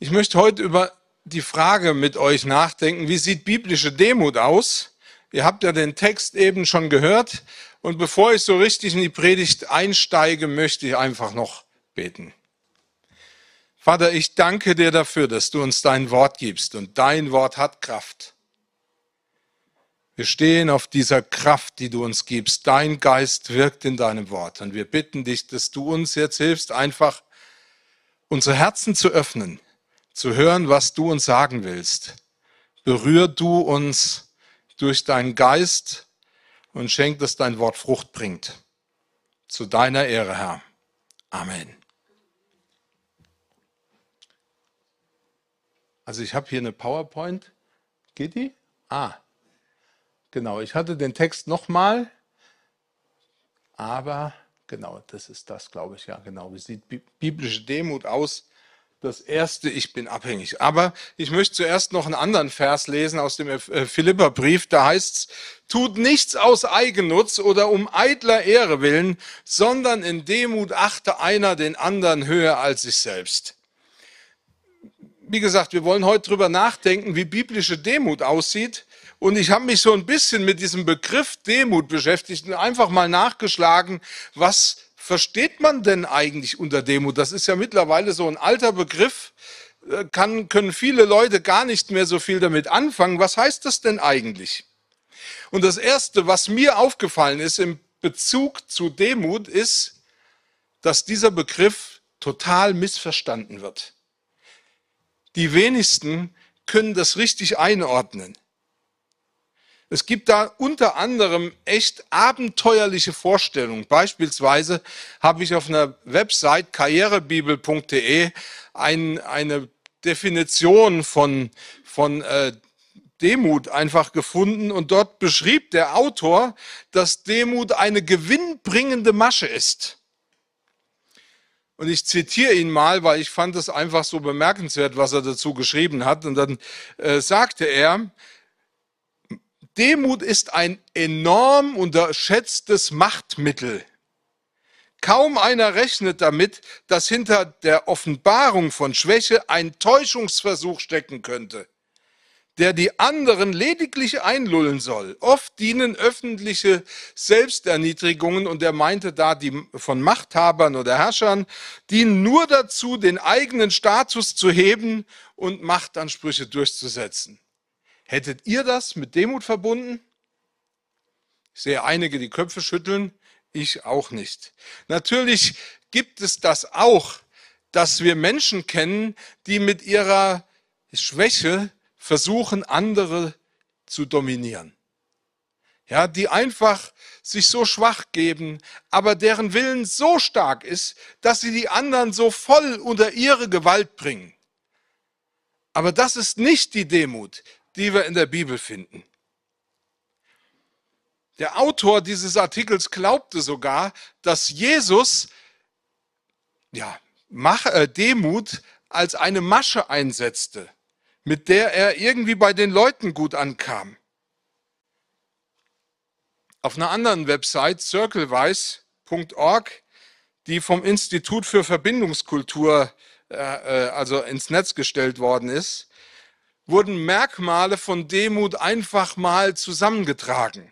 Ich möchte heute über die Frage mit euch nachdenken, wie sieht biblische Demut aus? Ihr habt ja den Text eben schon gehört. Und bevor ich so richtig in die Predigt einsteige, möchte ich einfach noch beten. Vater, ich danke dir dafür, dass du uns dein Wort gibst und dein Wort hat Kraft. Wir stehen auf dieser Kraft, die du uns gibst. Dein Geist wirkt in deinem Wort. Und wir bitten dich, dass du uns jetzt hilfst, einfach unsere Herzen zu öffnen zu hören, was du uns sagen willst. Berühr du uns durch deinen Geist und schenk, dass dein Wort Frucht bringt. Zu deiner Ehre, Herr. Amen. Also ich habe hier eine PowerPoint. Geht die? Ah, genau. Ich hatte den Text nochmal, aber genau, das ist das, glaube ich. Ja, genau. Wie sieht biblische Demut aus? Das erste, ich bin abhängig. Aber ich möchte zuerst noch einen anderen Vers lesen aus dem äh, Philipperbrief. Da heißt's, tut nichts aus Eigennutz oder um eitler Ehre willen, sondern in Demut achte einer den anderen höher als sich selbst. Wie gesagt, wir wollen heute drüber nachdenken, wie biblische Demut aussieht. Und ich habe mich so ein bisschen mit diesem Begriff Demut beschäftigt und einfach mal nachgeschlagen, was versteht man denn eigentlich unter Demut? Das ist ja mittlerweile so ein alter Begriff, äh, kann, können viele Leute gar nicht mehr so viel damit anfangen. Was heißt das denn eigentlich? Und das Erste, was mir aufgefallen ist im Bezug zu Demut, ist, dass dieser Begriff total missverstanden wird. Die wenigsten können das richtig einordnen. Es gibt da unter anderem echt abenteuerliche Vorstellungen. Beispielsweise habe ich auf einer Website karrierebibel.de ein, eine Definition von, von äh, Demut einfach gefunden und dort beschrieb der Autor, dass Demut eine gewinnbringende Masche ist. Und ich zitiere ihn mal, weil ich fand es einfach so bemerkenswert, was er dazu geschrieben hat. Und dann äh, sagte er, Demut ist ein enorm unterschätztes Machtmittel. Kaum einer rechnet damit, dass hinter der Offenbarung von Schwäche ein Täuschungsversuch stecken könnte, der die anderen lediglich einlullen soll. Oft dienen öffentliche Selbsterniedrigungen, und er meinte da die von Machthabern oder Herrschern, dienen nur dazu, den eigenen Status zu heben und Machtansprüche durchzusetzen. Hättet ihr das mit Demut verbunden? Ich sehe einige die Köpfe schütteln, ich auch nicht. Natürlich gibt es das auch, dass wir Menschen kennen, die mit ihrer Schwäche versuchen, andere zu dominieren. Ja, die einfach sich so schwach geben, aber deren Willen so stark ist, dass sie die anderen so voll unter ihre Gewalt bringen. Aber das ist nicht die Demut die wir in der Bibel finden. Der Autor dieses Artikels glaubte sogar, dass Jesus ja, äh, Demut als eine Masche einsetzte, mit der er irgendwie bei den Leuten gut ankam. Auf einer anderen Website, circlewise.org, die vom Institut für Verbindungskultur äh, äh, also ins Netz gestellt worden ist, wurden Merkmale von Demut einfach mal zusammengetragen.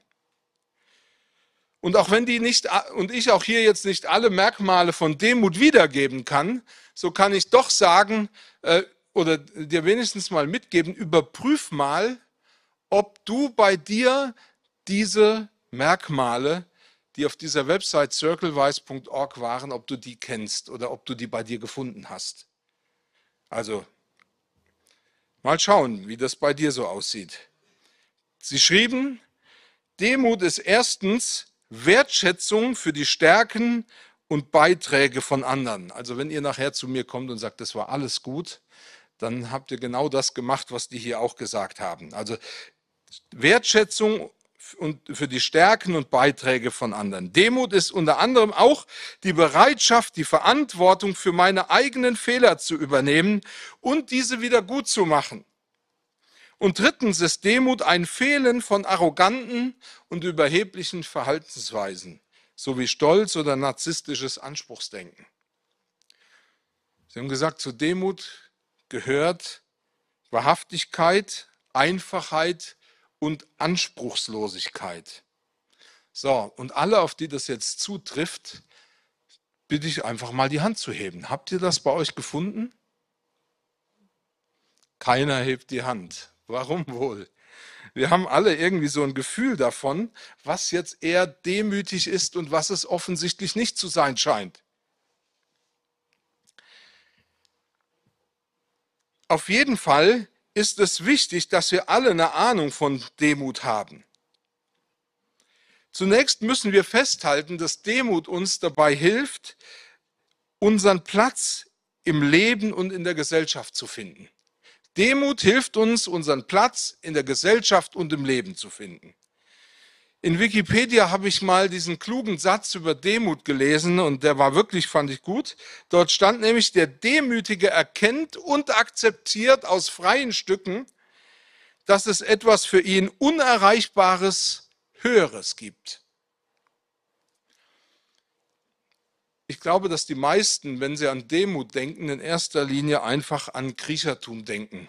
Und auch wenn die nicht, und ich auch hier jetzt nicht alle Merkmale von Demut wiedergeben kann, so kann ich doch sagen, äh, oder dir wenigstens mal mitgeben, überprüf mal, ob du bei dir diese Merkmale, die auf dieser Website circlewise.org waren, ob du die kennst oder ob du die bei dir gefunden hast. Also Mal schauen, wie das bei dir so aussieht. Sie schrieben, Demut ist erstens Wertschätzung für die Stärken und Beiträge von anderen. Also wenn ihr nachher zu mir kommt und sagt, das war alles gut, dann habt ihr genau das gemacht, was die hier auch gesagt haben. Also Wertschätzung und für die Stärken und Beiträge von anderen. Demut ist unter anderem auch die Bereitschaft, die Verantwortung für meine eigenen Fehler zu übernehmen und diese wieder gut zu machen. Und drittens ist Demut ein Fehlen von arroganten und überheblichen Verhaltensweisen, sowie Stolz oder narzisstisches Anspruchsdenken. Sie haben gesagt, zur Demut gehört Wahrhaftigkeit, Einfachheit und Anspruchslosigkeit. So, und alle, auf die das jetzt zutrifft, bitte ich einfach mal die Hand zu heben. Habt ihr das bei euch gefunden? Keiner hebt die Hand. Warum wohl? Wir haben alle irgendwie so ein Gefühl davon, was jetzt eher demütig ist und was es offensichtlich nicht zu sein scheint. Auf jeden Fall ist es wichtig, dass wir alle eine Ahnung von Demut haben. Zunächst müssen wir festhalten, dass Demut uns dabei hilft, unseren Platz im Leben und in der Gesellschaft zu finden. Demut hilft uns, unseren Platz in der Gesellschaft und im Leben zu finden. In Wikipedia habe ich mal diesen klugen Satz über Demut gelesen und der war wirklich, fand ich gut. Dort stand nämlich, der Demütige erkennt und akzeptiert aus freien Stücken, dass es etwas für ihn Unerreichbares, Höheres gibt. Ich glaube, dass die meisten, wenn sie an Demut denken, in erster Linie einfach an Kriechertum denken.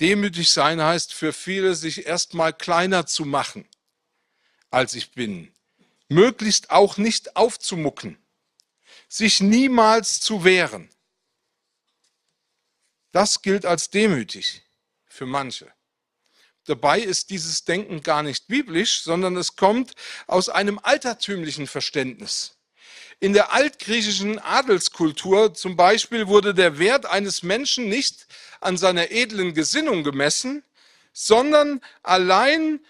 Demütig sein heißt für viele, sich erstmal kleiner zu machen, als ich bin. Möglichst auch nicht aufzumucken. Sich niemals zu wehren. Das gilt als demütig für manche. Dabei ist dieses Denken gar nicht biblisch, sondern es kommt aus einem altertümlichen Verständnis. In der altgriechischen Adelskultur zum Beispiel wurde der Wert eines Menschen nicht an seiner edlen Gesinnung gemessen, sondern allein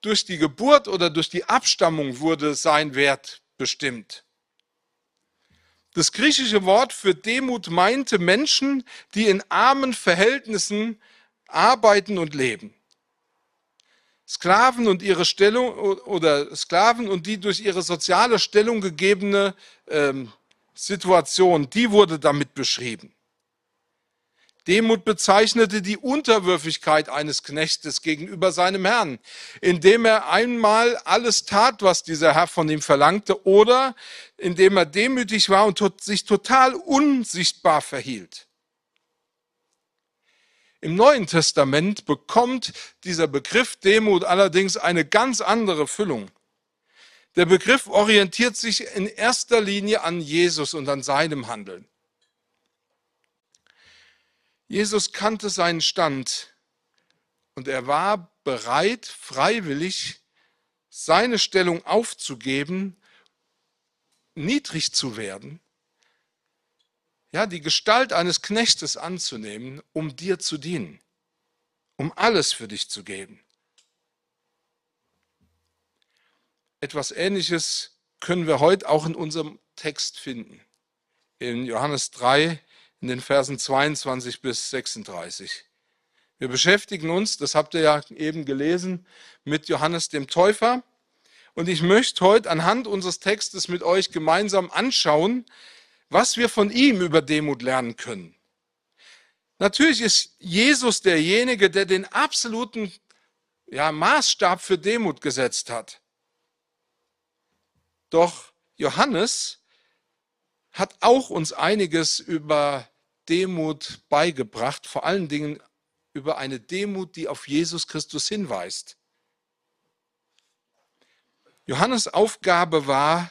durch die Geburt oder durch die Abstammung wurde sein Wert bestimmt. Das griechische Wort für Demut meinte Menschen, die in armen Verhältnissen arbeiten und leben. Sklaven und ihre Stellung oder Sklaven und die durch ihre soziale Stellung gegebene ähm, Situation, die wurde damit beschrieben. Demut bezeichnete die Unterwürfigkeit eines Knechtes gegenüber seinem Herrn, indem er einmal alles tat, was dieser Herr von ihm verlangte, oder indem er demütig war und sich total unsichtbar verhielt. Im Neuen Testament bekommt dieser Begriff Demut allerdings eine ganz andere Füllung. Der Begriff orientiert sich in erster Linie an Jesus und an seinem Handeln. Jesus kannte seinen Stand und er war bereit, freiwillig seine Stellung aufzugeben, niedrig zu werden ja, die Gestalt eines Knechtes anzunehmen, um dir zu dienen, um alles für dich zu geben. Etwas Ähnliches können wir heute auch in unserem Text finden. In Johannes 3, in den Versen 22 bis 36. Wir beschäftigen uns, das habt ihr ja eben gelesen, mit Johannes dem Täufer. Und ich möchte heute anhand unseres Textes mit euch gemeinsam anschauen, was wir von ihm über Demut lernen können. Natürlich ist Jesus derjenige, der den absoluten ja, Maßstab für Demut gesetzt hat. Doch Johannes hat auch uns einiges über Demut beigebracht, vor allen Dingen über eine Demut, die auf Jesus Christus hinweist. Johannes Aufgabe war,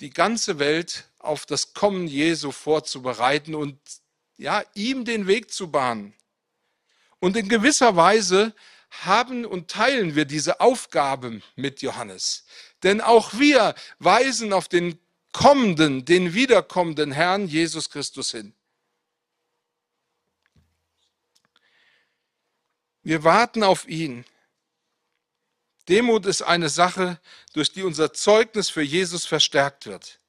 die ganze Welt auf das Kommen Jesu vorzubereiten und ja, ihm den Weg zu bahnen. Und in gewisser Weise haben und teilen wir diese Aufgabe mit Johannes. Denn auch wir weisen auf den kommenden, den wiederkommenden Herrn Jesus Christus hin. Wir warten auf ihn. Demut ist eine Sache, durch die unser Zeugnis für Jesus verstärkt wird.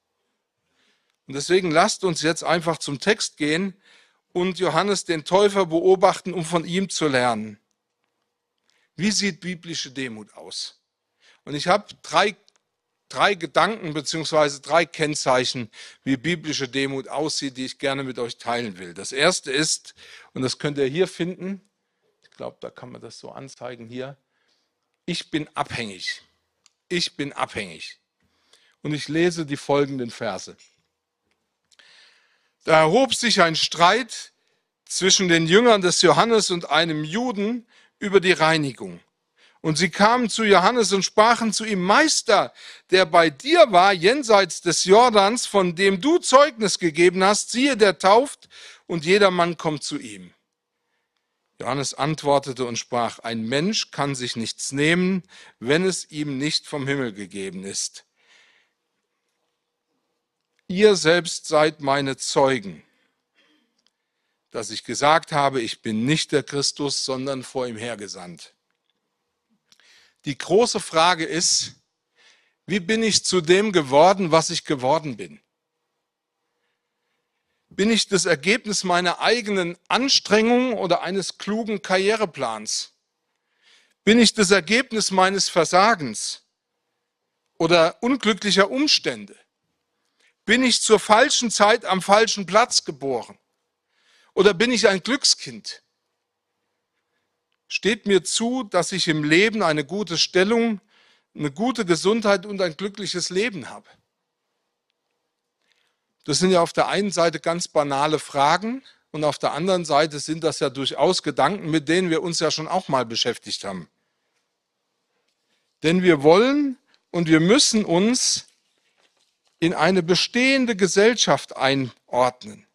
Und deswegen lasst uns jetzt einfach zum Text gehen und Johannes den Täufer beobachten, um von ihm zu lernen. Wie sieht biblische Demut aus? Und ich habe drei, drei Gedanken beziehungsweise drei Kennzeichen, wie biblische Demut aussieht, die ich gerne mit euch teilen will. Das erste ist, und das könnt ihr hier finden, glaube, da kann man das so anzeigen hier, ich bin abhängig. Ich bin abhängig. Und ich lese die folgenden Verse. Da erhob sich ein Streit zwischen den Jüngern des Johannes und einem Juden über die Reinigung. Und sie kamen zu Johannes und sprachen zu ihm, Meister, der bei dir war jenseits des Jordans, von dem du Zeugnis gegeben hast, siehe, der tauft und jedermann kommt zu ihm. Johannes antwortete und sprach, ein Mensch kann sich nichts nehmen, wenn es ihm nicht vom Himmel gegeben ist. Ihr selbst seid meine Zeugen, dass ich gesagt habe, ich bin nicht der Christus, sondern vor ihm hergesandt. Die große Frage ist, wie bin ich zu dem geworden, was ich geworden bin? Bin ich das Ergebnis meiner eigenen Anstrengung oder eines klugen Karriereplans? Bin ich das Ergebnis meines Versagens oder unglücklicher Umstände? Bin ich zur falschen Zeit am falschen Platz geboren? Oder bin ich ein Glückskind? steht mir zu, dass ich im Leben eine gute Stellung, eine gute Gesundheit und ein glückliches Leben habe? Das sind ja auf der einen Seite ganz banale Fragen und auf der anderen Seite sind das ja durchaus Gedanken, mit denen wir uns ja schon auch mal beschäftigt haben. Denn wir wollen und wir müssen uns in eine bestehende Gesellschaft einordnen.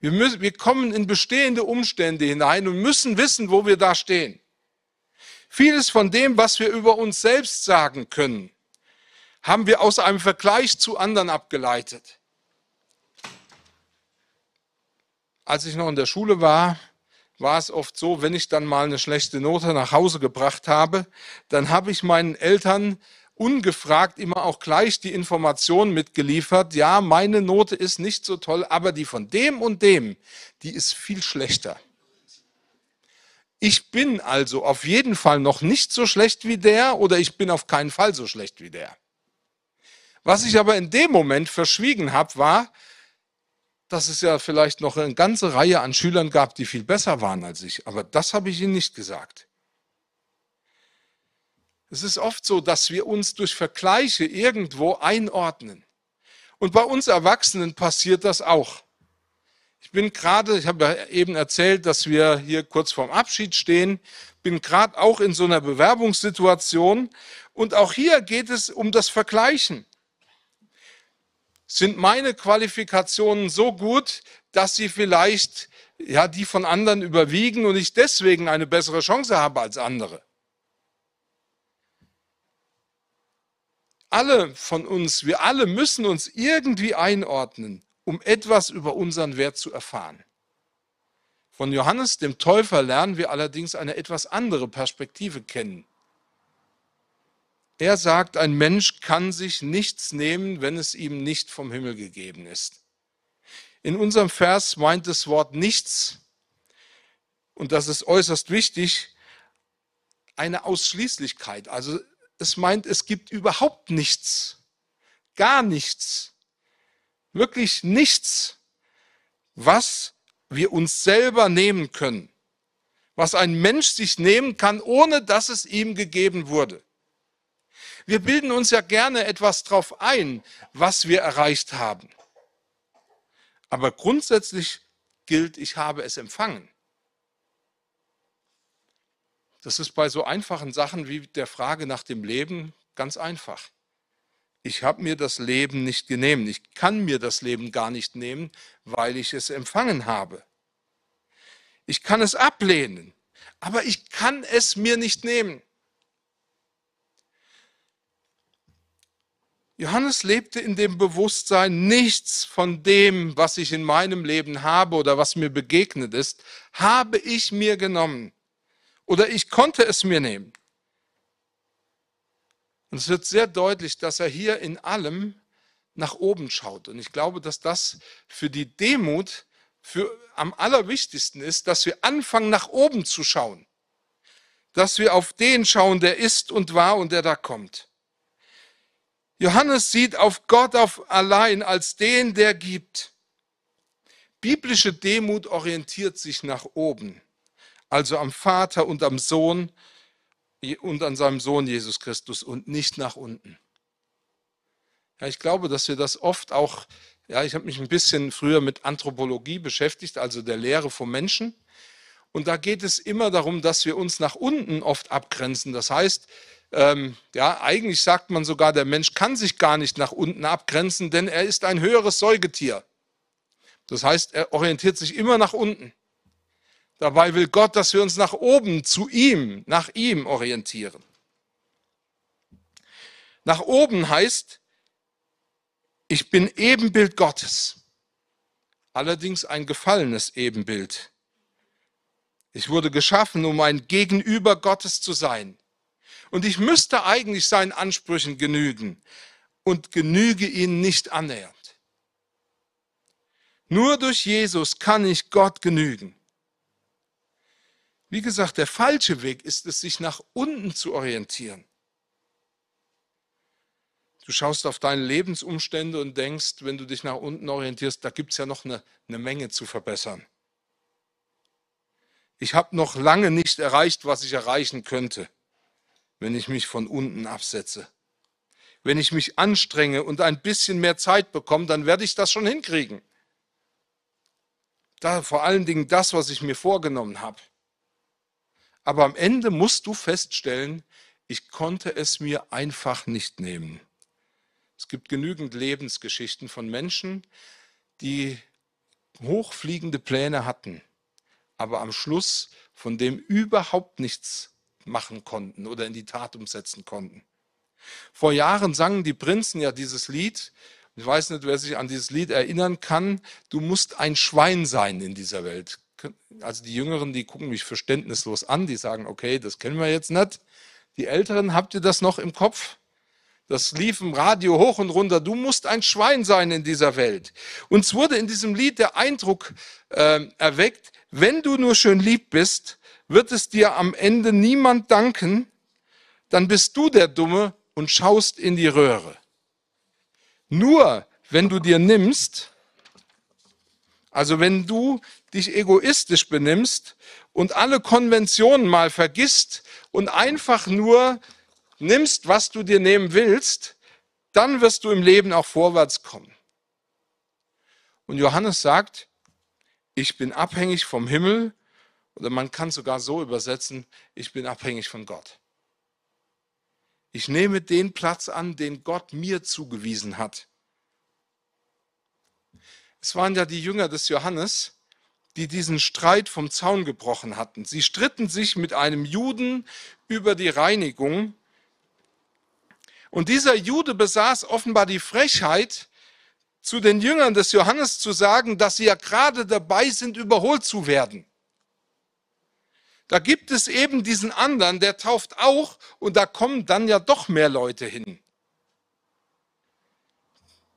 Wir, müssen, wir kommen in bestehende Umstände hinein und müssen wissen, wo wir da stehen. Vieles von dem, was wir über uns selbst sagen können, haben wir aus einem Vergleich zu anderen abgeleitet. Als ich noch in der Schule war, war es oft so, wenn ich dann mal eine schlechte Note nach Hause gebracht habe, dann habe ich meinen Eltern ungefragt immer auch gleich die Information mitgeliefert, ja, meine Note ist nicht so toll, aber die von dem und dem, die ist viel schlechter. Ich bin also auf jeden Fall noch nicht so schlecht wie der oder ich bin auf keinen Fall so schlecht wie der. Was ich aber in dem Moment verschwiegen habe, war, dass es ja vielleicht noch eine ganze Reihe an Schülern gab, die viel besser waren als ich. Aber das habe ich ihnen nicht gesagt. Es ist oft so, dass wir uns durch Vergleiche irgendwo einordnen. Und bei uns Erwachsenen passiert das auch. Ich bin gerade, ich habe ja eben erzählt, dass wir hier kurz vorm Abschied stehen, bin gerade auch in so einer Bewerbungssituation und auch hier geht es um das Vergleichen. Sind meine Qualifikationen so gut, dass sie vielleicht ja die von anderen überwiegen und ich deswegen eine bessere Chance habe als andere? alle von uns, wir alle müssen uns irgendwie einordnen, um etwas über unseren Wert zu erfahren. Von Johannes dem Täufer lernen wir allerdings eine etwas andere Perspektive kennen. Er sagt, ein Mensch kann sich nichts nehmen, wenn es ihm nicht vom Himmel gegeben ist. In unserem Vers meint das Wort nichts, und das ist äußerst wichtig, eine Ausschließlichkeit. Also es meint, es gibt überhaupt nichts, gar nichts, wirklich nichts, was wir uns selber nehmen können, was ein Mensch sich nehmen kann, ohne dass es ihm gegeben wurde. Wir bilden uns ja gerne etwas drauf ein, was wir erreicht haben. Aber grundsätzlich gilt, ich habe es empfangen. Das ist bei so einfachen Sachen wie der Frage nach dem Leben ganz einfach. Ich habe mir das Leben nicht genommen. Ich kann mir das Leben gar nicht nehmen, weil ich es empfangen habe. Ich kann es ablehnen, aber ich kann es mir nicht nehmen. Johannes lebte in dem Bewusstsein, nichts von dem, was ich in meinem Leben habe oder was mir begegnet ist, habe ich mir genommen oder ich konnte es mir nehmen. Und es wird sehr deutlich, dass er hier in allem nach oben schaut. Und ich glaube, dass das für die Demut für am allerwichtigsten ist, dass wir anfangen, nach oben zu schauen. Dass wir auf den schauen, der ist und war und der da kommt. Johannes sieht auf Gott auf allein als den, der gibt. Biblische Demut orientiert sich nach oben also am Vater und am Sohn und an seinem Sohn Jesus Christus und nicht nach unten. Ja, ich glaube, dass wir das oft auch Ja, ich habe mich ein bisschen früher mit Anthropologie beschäftigt, also der Lehre vom Menschen. Und da geht es immer darum, dass wir uns nach unten oft abgrenzen. Das heißt, ähm, ja, eigentlich sagt man sogar, der Mensch kann sich gar nicht nach unten abgrenzen, denn er ist ein höheres Säugetier. Das heißt, er orientiert sich immer nach unten. Dabei will Gott, dass wir uns nach oben, zu ihm, nach ihm orientieren. Nach oben heißt, ich bin Ebenbild Gottes, allerdings ein gefallenes Ebenbild. Ich wurde geschaffen, um ein Gegenüber Gottes zu sein. Und ich müsste eigentlich seinen Ansprüchen genügen und genüge ihnen nicht annähernd. Nur durch Jesus kann ich Gott genügen. Wie gesagt, der falsche Weg ist es, sich nach unten zu orientieren. Du schaust auf deine Lebensumstände und denkst, wenn du dich nach unten orientierst, da gibt es ja noch eine, eine Menge zu verbessern. Ich habe noch lange nicht erreicht, was ich erreichen könnte, wenn ich mich von unten absetze. Wenn ich mich anstrenge und ein bisschen mehr Zeit bekomme, dann werde ich das schon hinkriegen. Da vor allen Dingen das, was ich mir vorgenommen habe. Aber am Ende musst du feststellen, ich konnte es mir einfach nicht nehmen. Es gibt genügend Lebensgeschichten von Menschen, die hochfliegende Pläne hatten, aber am Schluss von dem überhaupt nichts machen konnten oder in die Tat umsetzen konnten. Vor Jahren sangen die Prinzen ja dieses Lied. Ich weiß nicht, wer sich an dieses Lied erinnern kann. Du musst ein Schwein sein in dieser Welt. Also die Jüngeren, die gucken mich verständnislos an, die sagen, okay, das kennen wir jetzt nicht. Die Älteren, habt ihr das noch im Kopf? Das lief im Radio hoch und runter. Du musst ein Schwein sein in dieser Welt. Uns wurde in diesem Lied der Eindruck äh, erweckt, wenn du nur schön lieb bist, wird es dir am Ende niemand danken, dann bist du der Dumme und schaust in die Röhre. Nur wenn du dir nimmst, also wenn du dich egoistisch benimmst und alle Konventionen mal vergisst und einfach nur nimmst, was du dir nehmen willst, dann wirst du im Leben auch vorwärts kommen. Und Johannes sagt, ich bin abhängig vom Himmel, oder man kann sogar so übersetzen, ich bin abhängig von Gott. Ich nehme den Platz an, den Gott mir zugewiesen hat. Es waren ja die Jünger des Johannes, die diesen Streit vom Zaun gebrochen hatten. Sie stritten sich mit einem Juden über die Reinigung und dieser Jude besaß offenbar die Frechheit, zu den Jüngern des Johannes zu sagen, dass sie ja gerade dabei sind, überholt zu werden. Da gibt es eben diesen anderen, der tauft auch und da kommen dann ja doch mehr Leute hin.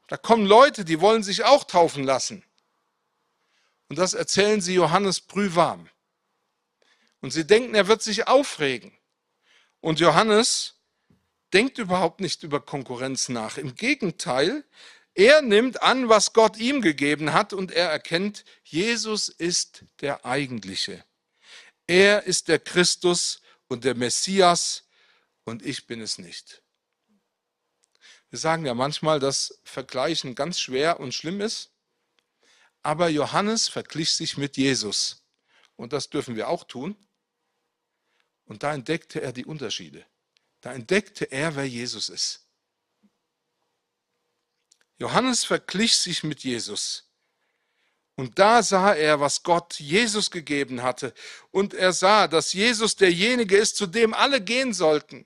Da kommen Leute, die wollen sich auch taufen lassen. Und das erzählen sie Johannes brühwarm. Und sie denken, er wird sich aufregen. Und Johannes denkt überhaupt nicht über Konkurrenz nach. Im Gegenteil, er nimmt an, was Gott ihm gegeben hat und er erkennt, Jesus ist der Eigentliche. Er ist der Christus und der Messias und ich bin es nicht. Wir sagen ja manchmal, dass Vergleichen ganz schwer und schlimm ist, aber Johannes verglich sich mit Jesus und das dürfen wir auch tun. Und da entdeckte er die Unterschiede. Da entdeckte er, wer Jesus ist. Johannes verglich sich mit Jesus. Und da sah er, was Gott Jesus gegeben hatte. Und er sah, dass Jesus derjenige ist, zu dem alle gehen sollten.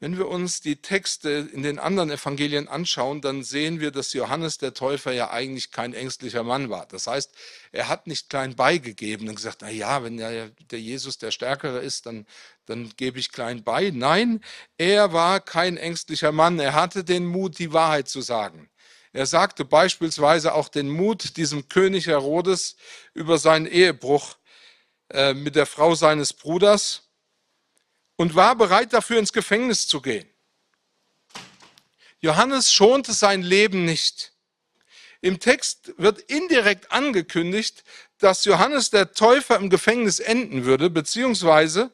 Wenn wir uns die Texte in den anderen Evangelien anschauen, dann sehen wir, dass Johannes der Täufer ja eigentlich kein ängstlicher Mann war. Das heißt, er hat nicht klein beigegeben und gesagt, na ja, wenn der, Jesus der Stärkere ist, dann, dann gebe ich klein bei. Nein, er war kein ängstlicher Mann. Er hatte den Mut, die Wahrheit zu sagen. Er sagte beispielsweise auch den Mut diesem König Herodes über seinen Ehebruch äh, mit der Frau seines Bruders und war bereit dafür ins Gefängnis zu gehen. Johannes schonte sein Leben nicht. Im Text wird indirekt angekündigt, dass Johannes der Täufer im Gefängnis enden würde, beziehungsweise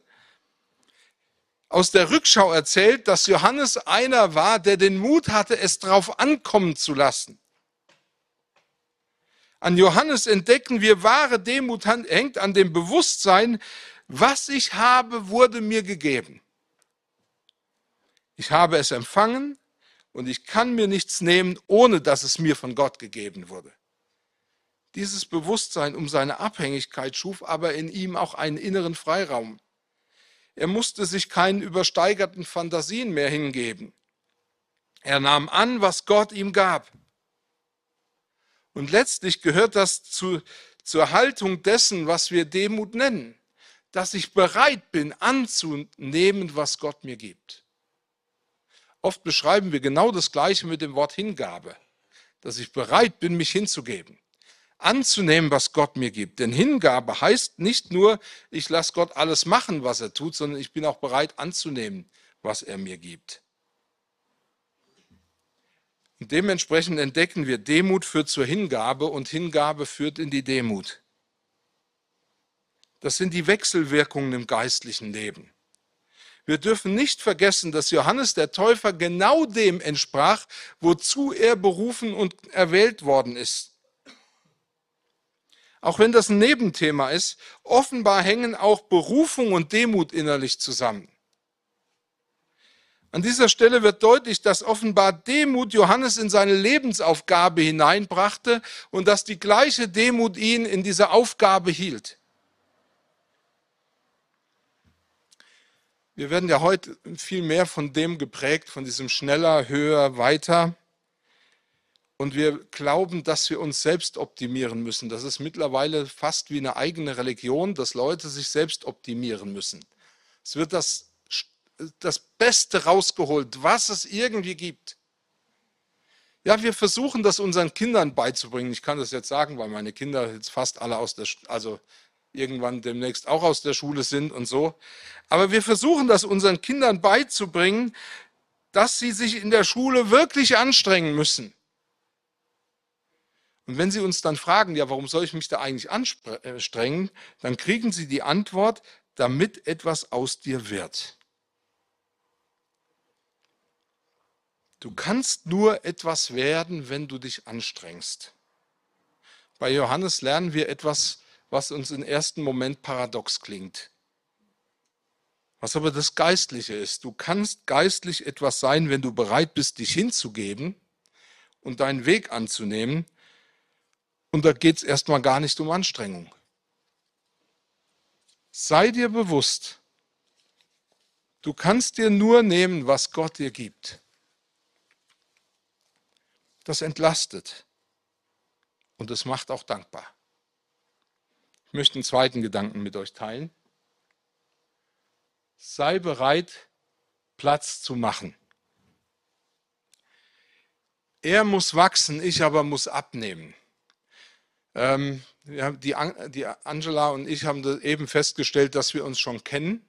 aus der Rückschau erzählt, dass Johannes einer war, der den Mut hatte, es drauf ankommen zu lassen. An Johannes entdecken wir, wahre Demut hängt an dem Bewusstsein, was ich habe, wurde mir gegeben. Ich habe es empfangen und ich kann mir nichts nehmen, ohne dass es mir von Gott gegeben wurde. Dieses Bewusstsein um seine Abhängigkeit schuf aber in ihm auch einen inneren Freiraum. Er musste sich keinen übersteigerten Fantasien mehr hingeben. Er nahm an, was Gott ihm gab. Und letztlich gehört das zu, zur Haltung dessen, was wir Demut nennen, dass ich bereit bin anzunehmen, was Gott mir gibt. Oft beschreiben wir genau das Gleiche mit dem Wort Hingabe, dass ich bereit bin, mich hinzugeben anzunehmen, was Gott mir gibt. Denn Hingabe heißt nicht nur, ich lasse Gott alles machen, was er tut, sondern ich bin auch bereit anzunehmen, was er mir gibt. Und dementsprechend entdecken wir, Demut führt zur Hingabe und Hingabe führt in die Demut. Das sind die Wechselwirkungen im geistlichen Leben. Wir dürfen nicht vergessen, dass Johannes der Täufer genau dem entsprach, wozu er berufen und erwählt worden ist auch wenn das ein Nebenthema ist, offenbar hängen auch Berufung und Demut innerlich zusammen. An dieser Stelle wird deutlich, dass offenbar Demut Johannes in seine Lebensaufgabe hineinbrachte und dass die gleiche Demut ihn in dieser Aufgabe hielt. Wir werden ja heute viel mehr von dem geprägt, von diesem schneller, höher, weiter. Und wir glauben, dass wir uns selbst optimieren müssen. Das ist mittlerweile fast wie eine eigene Religion, dass Leute sich selbst optimieren müssen. Es wird das, das Beste rausgeholt, was es irgendwie gibt. Ja, wir versuchen das unseren Kindern beizubringen. Ich kann das jetzt sagen, weil meine Kinder jetzt fast alle aus der, also irgendwann demnächst auch aus der Schule sind und so. Aber wir versuchen das unseren Kindern beizubringen, dass sie sich in der Schule wirklich anstrengen müssen. Und wenn Sie uns dann fragen, ja, warum soll ich mich da eigentlich anstrengen, dann kriegen Sie die Antwort, damit etwas aus dir wird. Du kannst nur etwas werden, wenn du dich anstrengst. Bei Johannes lernen wir etwas, was uns im ersten Moment paradox klingt. Was aber das Geistliche ist. Du kannst geistlich etwas sein, wenn du bereit bist, dich hinzugeben und deinen Weg anzunehmen, und da geht es erstmal gar nicht um Anstrengung. Sei dir bewusst, du kannst dir nur nehmen, was Gott dir gibt. Das entlastet und es macht auch dankbar. Ich möchte einen zweiten Gedanken mit euch teilen. Sei bereit, Platz zu machen. Er muss wachsen, ich aber muss abnehmen. Ähm, die, die Angela und ich haben eben festgestellt, dass wir uns schon kennen,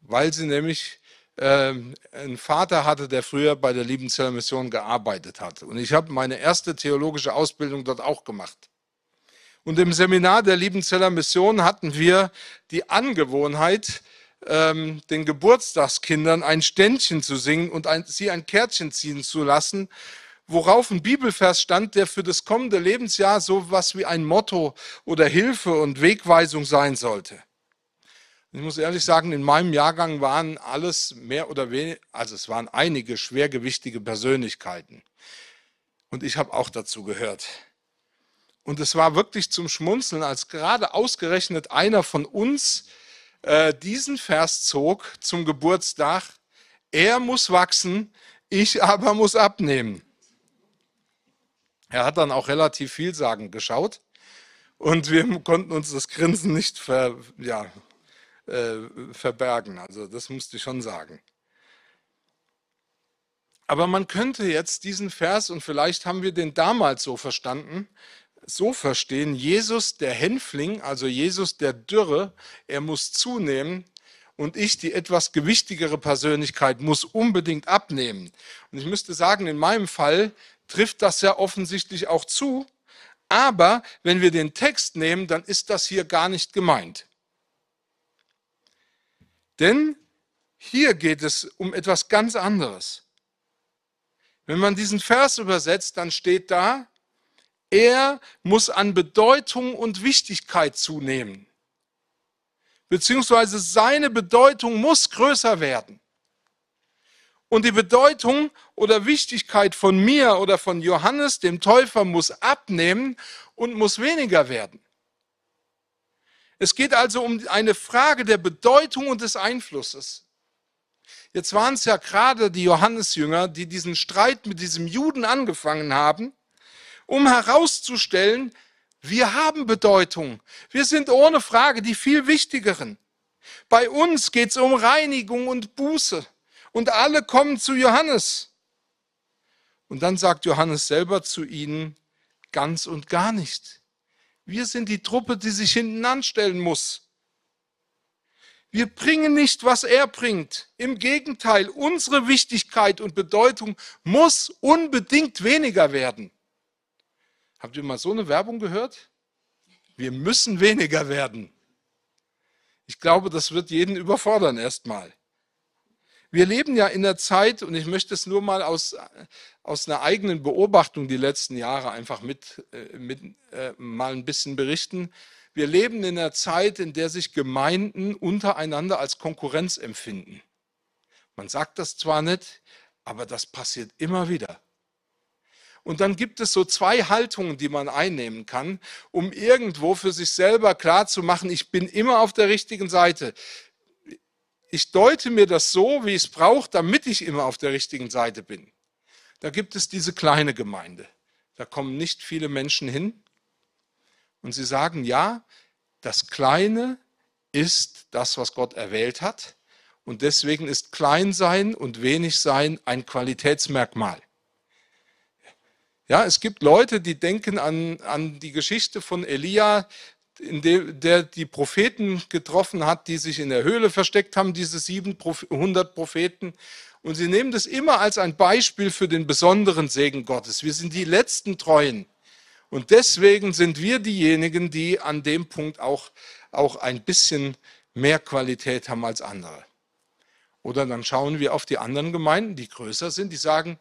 weil sie nämlich äh, einen Vater hatte, der früher bei der Liebenzeller Mission gearbeitet hat. Und ich habe meine erste theologische Ausbildung dort auch gemacht. Und im Seminar der Liebenzeller Mission hatten wir die Angewohnheit, ähm, den Geburtstagskindern ein Ständchen zu singen und ein, sie ein Kärtchen ziehen zu lassen, worauf ein Bibelvers stand, der für das kommende Lebensjahr so was wie ein Motto oder Hilfe und Wegweisung sein sollte. Ich muss ehrlich sagen, in meinem Jahrgang waren alles mehr oder weniger, also es waren einige schwergewichtige Persönlichkeiten. Und ich habe auch dazu gehört. Und es war wirklich zum Schmunzeln, als gerade ausgerechnet einer von uns äh, diesen Vers zog zum Geburtstag. Er muss wachsen, ich aber muss abnehmen. Er hat dann auch relativ vielsagend geschaut und wir konnten uns das Grinsen nicht ver, ja, äh, verbergen. Also das musste ich schon sagen. Aber man könnte jetzt diesen Vers, und vielleicht haben wir den damals so verstanden, so verstehen, Jesus der Hänfling, also Jesus der Dürre, er muss zunehmen und ich, die etwas gewichtigere Persönlichkeit, muss unbedingt abnehmen. Und ich müsste sagen, in meinem Fall trifft das ja offensichtlich auch zu. Aber wenn wir den Text nehmen, dann ist das hier gar nicht gemeint. Denn Hier geht es um etwas ganz anderes. Wenn man diesen Vers übersetzt, dann steht da, er muss an Bedeutung und Wichtigkeit zunehmen. Beziehungsweise seine Bedeutung muss größer werden. Und die Bedeutung oder Wichtigkeit von mir oder von Johannes, dem Täufer, muss abnehmen und muss weniger werden. Es geht also um eine Frage der Bedeutung und des Einflusses. Jetzt waren es ja gerade die Johannesjünger, die diesen Streit mit diesem Juden angefangen haben, um herauszustellen, wir haben Bedeutung. Wir sind ohne Frage die viel wichtigeren. Bei uns geht es um Reinigung und Buße und alle kommen zu Johannes. Und dann sagt Johannes selber zu ihnen, ganz und gar nicht. Wir sind die Truppe, die sich hinten anstellen muss. Wir bringen nicht, was er bringt. Im Gegenteil, unsere Wichtigkeit und Bedeutung muss unbedingt weniger werden. Habt ihr mal so eine Werbung gehört? Wir müssen weniger werden. Ich glaube, das wird jeden überfordern erstmal. Wir leben ja in der Zeit, und ich möchte es nur mal aus, aus einer eigenen Beobachtung die letzten Jahre einfach mit, äh, mit äh, mal ein bisschen berichten. Wir leben in einer Zeit, in der sich Gemeinden untereinander als Konkurrenz empfinden. Man sagt das zwar nicht, aber das passiert immer wieder. Und dann gibt es so zwei Haltungen, die man einnehmen kann, um irgendwo für sich selber klarzumachen, ich bin immer auf der richtigen Seite ich deute mir das so, wie ich es brauche, damit ich immer auf der richtigen Seite bin. Da gibt es diese kleine Gemeinde. Da kommen nicht viele Menschen hin. Und sie sagen, ja, das Kleine ist das, was Gott erwählt hat. Und deswegen ist Kleinsein und Wenigsein ein Qualitätsmerkmal. Ja, es gibt Leute, die denken an, an die Geschichte von Elia, dem, der die Propheten getroffen hat, die sich in der Höhle versteckt haben, diese 700 Propheten. Und sie nehmen das immer als ein Beispiel für den besonderen Segen Gottes. Wir sind die letzten Treuen. Und deswegen sind wir diejenigen, die an dem Punkt auch, auch ein bisschen mehr Qualität haben als andere. Oder dann schauen wir auf die anderen Gemeinden, die größer sind, die sagen,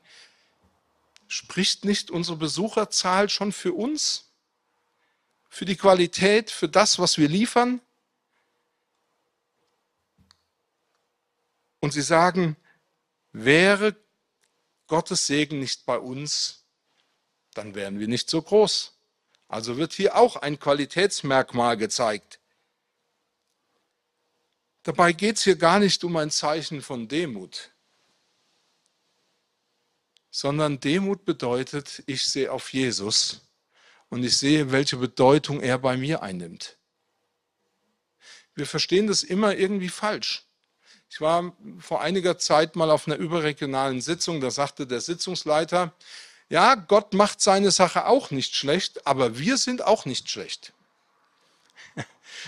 spricht nicht unsere Besucherzahl schon für uns? Für die Qualität, für das, was wir liefern. Und sie sagen, wäre Gottes Segen nicht bei uns, dann wären wir nicht so groß. Also wird hier auch ein Qualitätsmerkmal gezeigt. Dabei geht es hier gar nicht um ein Zeichen von Demut, sondern Demut bedeutet, ich sehe auf Jesus und ich sehe, welche Bedeutung er bei mir einnimmt. Wir verstehen das immer irgendwie falsch. Ich war vor einiger Zeit mal auf einer überregionalen Sitzung, da sagte der Sitzungsleiter, ja, Gott macht seine Sache auch nicht schlecht, aber wir sind auch nicht schlecht.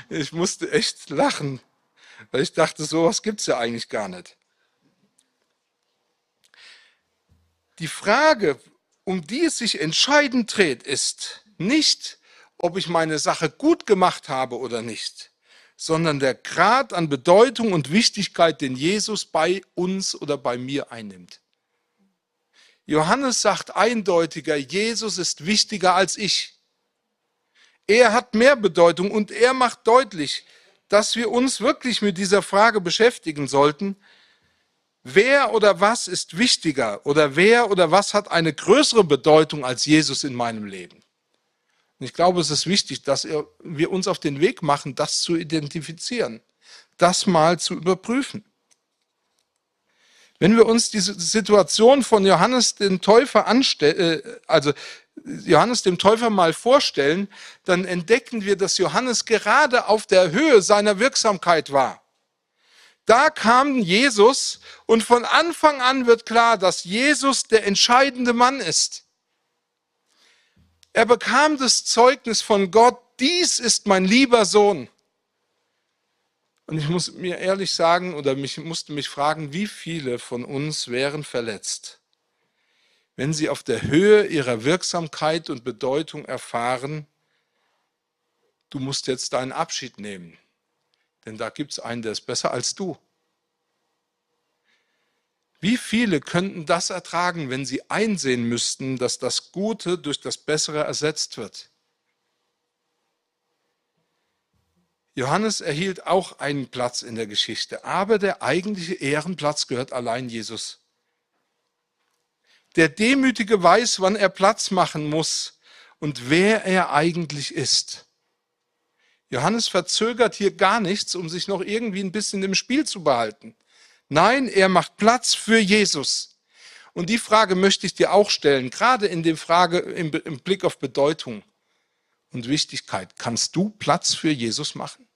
Ich musste echt lachen, weil ich dachte, sowas gibt es ja eigentlich gar nicht. Die Frage, um die es sich entscheidend dreht, ist, nicht, ob ich meine Sache gut gemacht habe oder nicht, sondern der Grad an Bedeutung und Wichtigkeit, den Jesus bei uns oder bei mir einnimmt. Johannes sagt eindeutiger, Jesus ist wichtiger als ich. Er hat mehr Bedeutung und er macht deutlich, dass wir uns wirklich mit dieser Frage beschäftigen sollten, wer oder was ist wichtiger oder wer oder was hat eine größere Bedeutung als Jesus in meinem Leben. Und ich glaube, es ist wichtig, dass wir uns auf den Weg machen, das zu identifizieren, das mal zu überprüfen. Wenn wir uns diese Situation von Johannes dem Täufer anstellen, äh, also Johannes dem Täufer mal vorstellen, dann entdecken wir, dass Johannes gerade auf der Höhe seiner Wirksamkeit war. Da kam Jesus und von Anfang an wird klar, dass Jesus der entscheidende Mann ist. Er bekam das Zeugnis von Gott, dies ist mein lieber Sohn. Und ich muss mir ehrlich sagen oder mich musste mich fragen, wie viele von uns wären verletzt, wenn sie auf der Höhe ihrer Wirksamkeit und Bedeutung erfahren, du musst jetzt deinen Abschied nehmen, denn da gibt es einen, der ist besser als du. Wie viele könnten das ertragen, wenn sie einsehen müssten, dass das Gute durch das Bessere ersetzt wird? Johannes erhielt auch einen Platz in der Geschichte, aber der eigentliche Ehrenplatz gehört allein Jesus. Der Demütige weiß, wann er Platz machen muss und wer er eigentlich ist. Johannes verzögert hier gar nichts, um sich noch irgendwie ein bisschen im Spiel zu behalten. Nein, er macht Platz für Jesus. Und die Frage möchte ich dir auch stellen, gerade in der Frage im, im Blick auf Bedeutung und Wichtigkeit. Kannst du Platz für Jesus machen?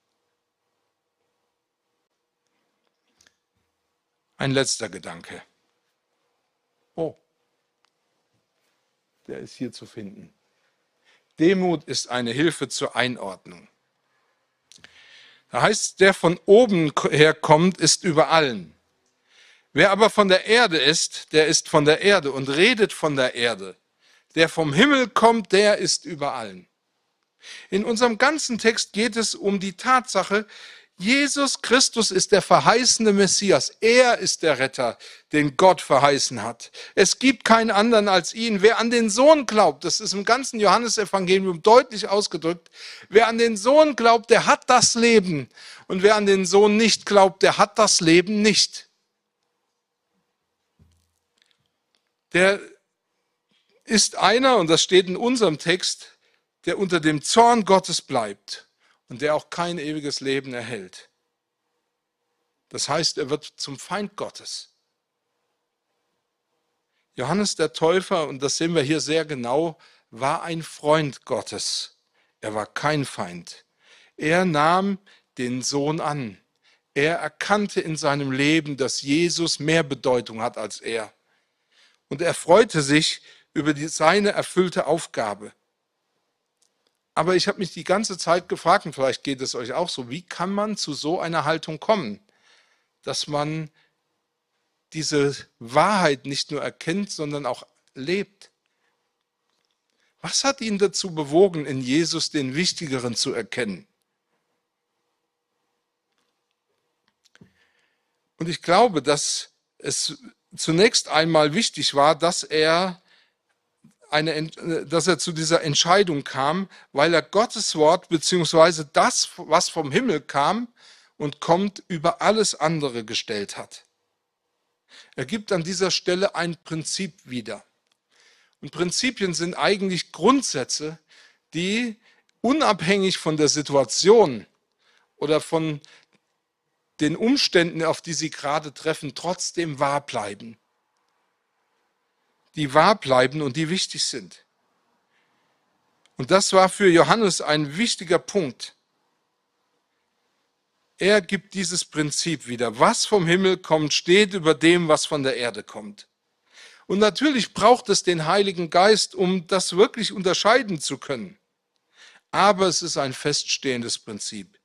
Ein letzter Gedanke. Oh, der ist hier zu finden. Demut ist eine Hilfe zur Einordnung. Da heißt, der von oben her kommt, ist über allen. Wer aber von der Erde ist, der ist von der Erde und redet von der Erde. Der vom Himmel kommt, der ist über allen. In unserem ganzen Text geht es um die Tatsache, Jesus Christus ist der verheißene Messias. Er ist der Retter, den Gott verheißen hat. Es gibt keinen anderen als ihn. Wer an den Sohn glaubt, das ist im ganzen Johannesevangelium deutlich ausgedrückt, wer an den Sohn glaubt, der hat das Leben. Und wer an den Sohn nicht glaubt, der hat das Leben nicht. Der ist einer, und das steht in unserem Text, der unter dem Zorn Gottes bleibt und der auch kein ewiges Leben erhält. Das heißt, er wird zum Feind Gottes. Johannes der Täufer, und das sehen wir hier sehr genau, war ein Freund Gottes. Er war kein Feind. Er nahm den Sohn an. Er erkannte in seinem Leben, dass Jesus mehr Bedeutung hat als er. Und er freute sich über die, seine erfüllte Aufgabe. Aber ich habe mich die ganze Zeit gefragt, und vielleicht geht es euch auch so, wie kann man zu so einer Haltung kommen, dass man diese Wahrheit nicht nur erkennt, sondern auch lebt? Was hat ihn dazu bewogen, in Jesus den Wichtigeren zu erkennen? Und ich glaube, dass es zunächst einmal wichtig war, dass er eine, dass er zu dieser Entscheidung kam, weil er Gottes Wort beziehungsweise das, was vom Himmel kam und kommt, über alles andere gestellt hat. Er gibt an dieser Stelle ein Prinzip wieder. Und Prinzipien sind eigentlich Grundsätze, die unabhängig von der Situation oder von den Umständen, auf die sie gerade treffen, trotzdem wahr bleiben die wahr bleiben und die wichtig sind. Und das war für Johannes ein wichtiger Punkt. Er gibt dieses Prinzip wieder. Was vom Himmel kommt, steht über dem, was von der Erde kommt. Und natürlich braucht es den Heiligen Geist, um das wirklich unterscheiden zu können. Aber es ist ein feststehendes Prinzip.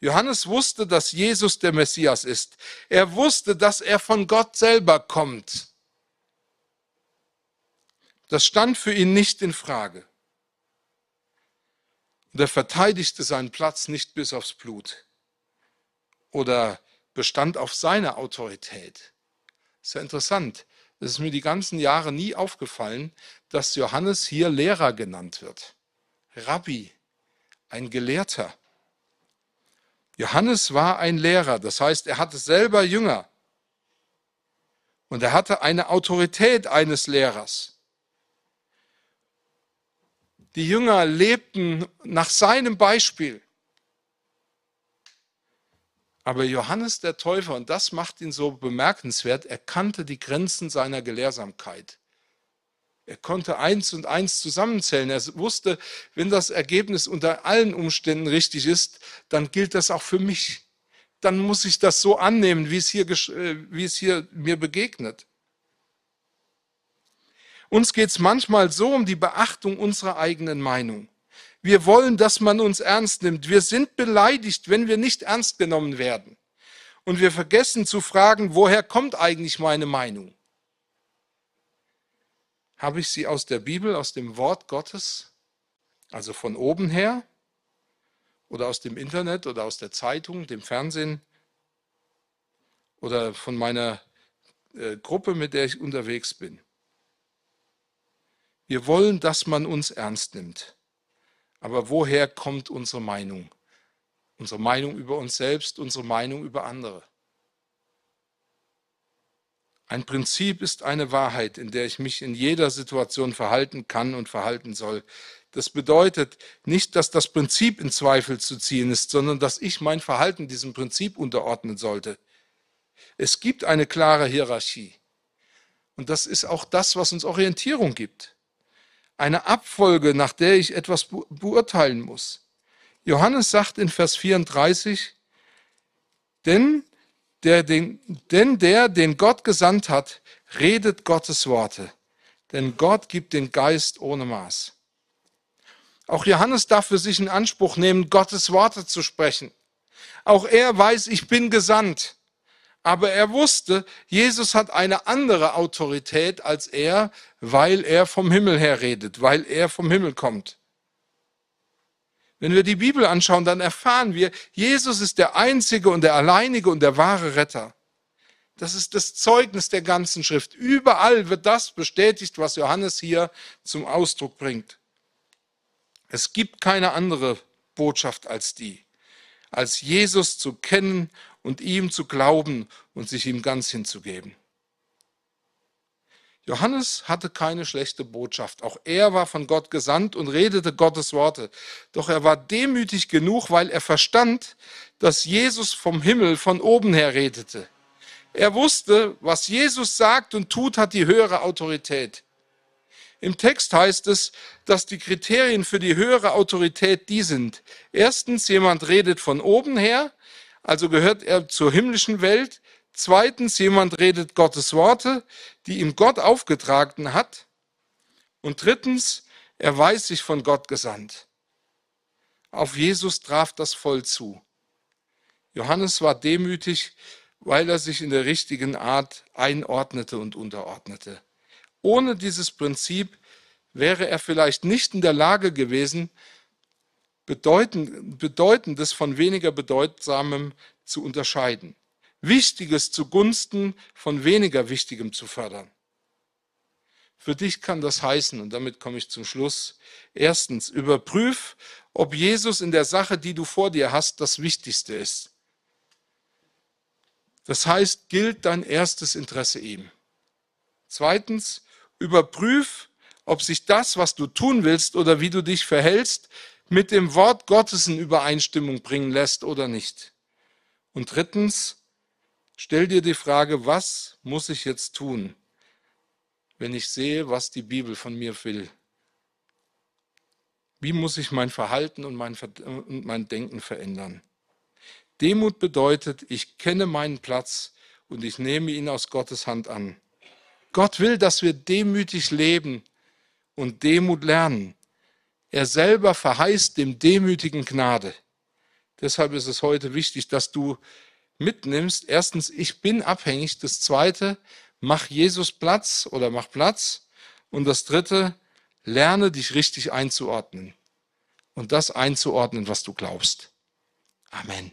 Johannes wusste, dass Jesus der Messias ist. Er wusste, dass er von Gott selber kommt. Das stand für ihn nicht in Frage. Und er verteidigte seinen Platz nicht bis aufs Blut oder bestand auf seiner Autorität. Ist ja interessant. Es ist mir die ganzen Jahre nie aufgefallen, dass Johannes hier Lehrer genannt wird. Rabbi, ein Gelehrter. Johannes war ein Lehrer, das heißt, er hatte selber Jünger. Und er hatte eine Autorität eines Lehrers. Die Jünger lebten nach seinem Beispiel. Aber Johannes der Täufer, und das macht ihn so bemerkenswert, er kannte die Grenzen seiner Gelehrsamkeit. Er konnte eins und eins zusammenzählen. Er wusste, wenn das Ergebnis unter allen Umständen richtig ist, dann gilt das auch für mich. Dann muss ich das so annehmen, wie es hier, äh, wie es hier mir begegnet. Uns geht es manchmal so um die Beachtung unserer eigenen Meinung. Wir wollen, dass man uns ernst nimmt. Wir sind beleidigt, wenn wir nicht ernst genommen werden. Und wir vergessen zu fragen, woher kommt eigentlich meine Meinung? Habe ich sie aus der Bibel, aus dem Wort Gottes, also von oben her, oder aus dem Internet oder aus der Zeitung, dem Fernsehen oder von meiner äh, Gruppe, mit der ich unterwegs bin. Wir wollen, dass man uns ernst nimmt. Aber woher kommt unsere Meinung? Unsere Meinung über uns selbst, unsere Meinung über andere. Ein Prinzip ist eine Wahrheit, in der ich mich in jeder Situation verhalten kann und verhalten soll. Das bedeutet nicht, dass das Prinzip in Zweifel zu ziehen ist, sondern dass ich mein Verhalten diesem Prinzip unterordnen sollte. Es gibt eine klare Hierarchie. Und das ist auch das, was uns Orientierung gibt. Eine Abfolge, nach der ich etwas beurteilen muss. Johannes sagt in Vers 34, denn der, den, denn der, den Gott gesandt hat, redet Gottes Worte. Denn Gott gibt den Geist ohne Maß. Auch Johannes darf für sich in Anspruch nehmen, Gottes Worte zu sprechen. Auch er weiß, ich bin gesandt. Aber er wusste, Jesus hat eine andere Autorität als er, weil er vom Himmel her redet, weil er vom Himmel kommt. Wenn wir die Bibel anschauen, dann erfahren wir, Jesus ist der einzige und der alleinige und der wahre Retter. Das ist das Zeugnis der ganzen Schrift. Überall wird das bestätigt, was Johannes hier zum Ausdruck bringt. Es gibt keine andere Botschaft als die, als Jesus zu kennen und ihm zu glauben und sich ihm ganz hinzugeben. Johannes hatte keine schlechte Botschaft. Auch er war von Gott gesandt und redete Gottes Worte. Doch er war demütig genug, weil er verstand, dass Jesus vom Himmel, von oben her redete. Er wusste, was Jesus sagt und tut, hat die höhere Autorität. Im Text heißt es, dass die Kriterien für die höhere Autorität die sind. Erstens, jemand redet von oben her, also gehört er zur himmlischen Welt. Zweitens, jemand redet Gottes Worte, die ihm Gott aufgetragen hat. Und drittens, er weiß sich von Gott gesandt. Auf Jesus traf das voll zu. Johannes war demütig, weil er sich in der richtigen Art einordnete und unterordnete. Ohne dieses Prinzip wäre er vielleicht nicht in der Lage gewesen, Bedeutendes von weniger Bedeutsamem zu unterscheiden. Wichtiges zugunsten von weniger Wichtigem zu fördern. Für dich kann das heißen, und damit komme ich zum Schluss, erstens, überprüf, ob Jesus in der Sache, die du vor dir hast, das Wichtigste ist. Das heißt, gilt dein erstes Interesse ihm. Zweitens, überprüf, ob sich das, was du tun willst oder wie du dich verhältst, mit dem Wort Gottes in Übereinstimmung bringen lässt oder nicht. Und drittens, Stell dir die Frage, was muss ich jetzt tun, wenn ich sehe, was die Bibel von mir will? Wie muss ich mein Verhalten und mein, und mein Denken verändern? Demut bedeutet, ich kenne meinen Platz und ich nehme ihn aus Gottes Hand an. Gott will, dass wir demütig leben und Demut lernen. Er selber verheißt dem Demütigen Gnade. Deshalb ist es heute wichtig, dass du mitnimmst, erstens, ich bin abhängig. Das zweite, mach Jesus Platz oder mach Platz. Und das dritte, lerne dich richtig einzuordnen. Und das einzuordnen, was du glaubst. Amen.